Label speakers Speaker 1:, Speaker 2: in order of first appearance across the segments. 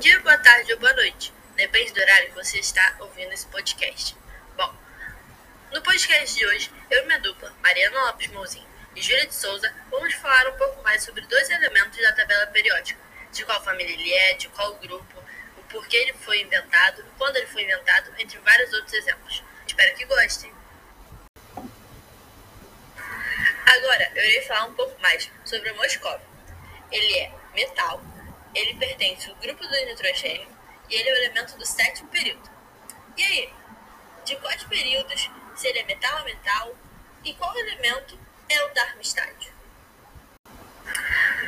Speaker 1: dia, boa tarde ou boa noite. Depende do horário que você está ouvindo esse podcast. Bom, no podcast de hoje, eu e minha dupla, Mariana Lopes Mouzinho e Júlia de Souza, vamos falar um pouco mais sobre dois elementos da tabela periódica. De qual família ele é, de qual grupo, o porquê ele foi inventado, quando ele foi inventado, entre vários outros exemplos. Espero que gostem! Agora, eu irei falar um pouco mais sobre o Moscov. Ele é metal, ele pertence ao grupo do nitrogênio e ele é o elemento do sétimo período. E aí, de quais períodos, se ele é metal ou metal, e qual elemento é o Darmstadt?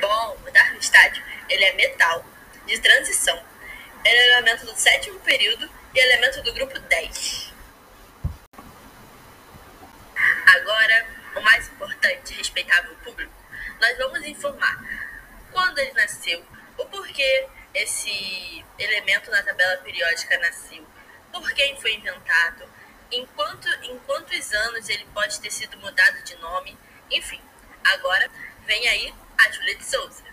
Speaker 1: Bom, o Darmstadt, ele é metal, de transição. Ele é elemento do sétimo período e elemento do grupo 10. Agora, o mais importante, respeitável público, nós vamos informar quando ele nasceu, o porquê esse elemento na tabela periódica nasceu, por quem foi inventado, em, quanto, em quantos anos ele pode ter sido mudado de nome, enfim. Agora vem aí a Júlia de Souza.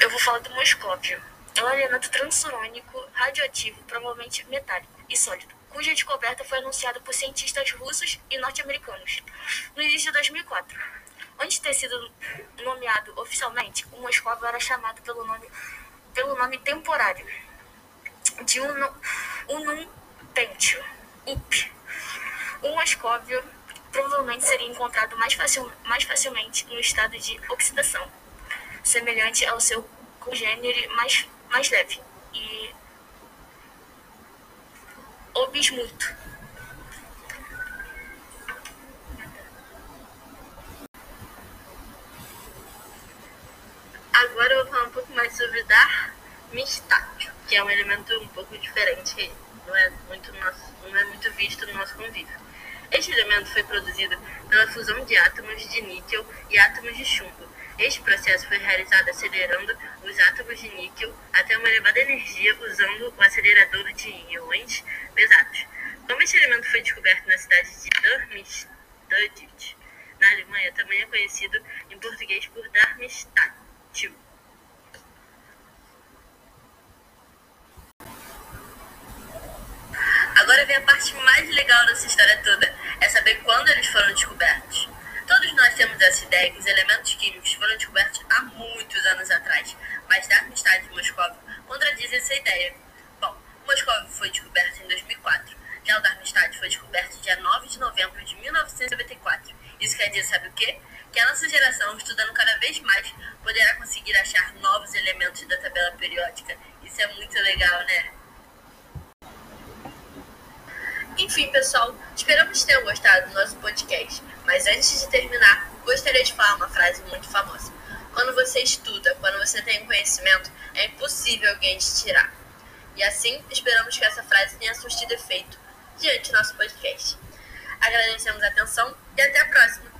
Speaker 2: Eu vou falar do moscópio. É um elemento transurônico, radioativo, provavelmente metálico e sólido, cuja descoberta foi anunciada por cientistas russos e norte-americanos no início de 2004. Antes de ter sido nomeado oficialmente, o Moscóvio era chamado pelo nome, pelo nome temporário de Unum Pentio, UP. O Moscóvio provavelmente seria encontrado mais, facil, mais facilmente no estado de oxidação, semelhante ao seu congênere mais, mais leve, e o
Speaker 1: um pouco mais sobre Darmstadt, que é um elemento um pouco diferente, não é muito, nosso, não é muito visto no nosso convívio. Este elemento foi produzido pela fusão de átomos de níquel e átomos de chumbo. Este processo foi realizado acelerando os átomos de níquel até uma elevada energia usando o acelerador de íons pesados. Como este elemento foi descoberto na cidade de Darmstadt, na Alemanha, também é conhecido em português por Darmstadt. Agora vem a parte mais legal dessa história toda, é saber quando eles foram descobertos. Todos nós temos essa ideia que os elementos químicos foram descobertos há muitos anos atrás, mas Darmstadt e Moscou contradizem essa ideia. Bom, Moscou foi descoberto em 2004, já o Darmstadt foi descoberto dia 9 de novembro de 1994. Isso quer dizer, sabe o quê? Que a nossa geração, estudando cada vez mais, poderá conseguir achar novos elementos da tabela periódica. Isso é muito legal, né? Enfim, pessoal, esperamos que tenham gostado do nosso podcast. Mas antes de terminar, gostaria de falar uma frase muito famosa. Quando você estuda, quando você tem conhecimento, é impossível alguém te tirar. E assim, esperamos que essa frase tenha surtido efeito diante do nosso podcast. Agradecemos a atenção e até a próxima!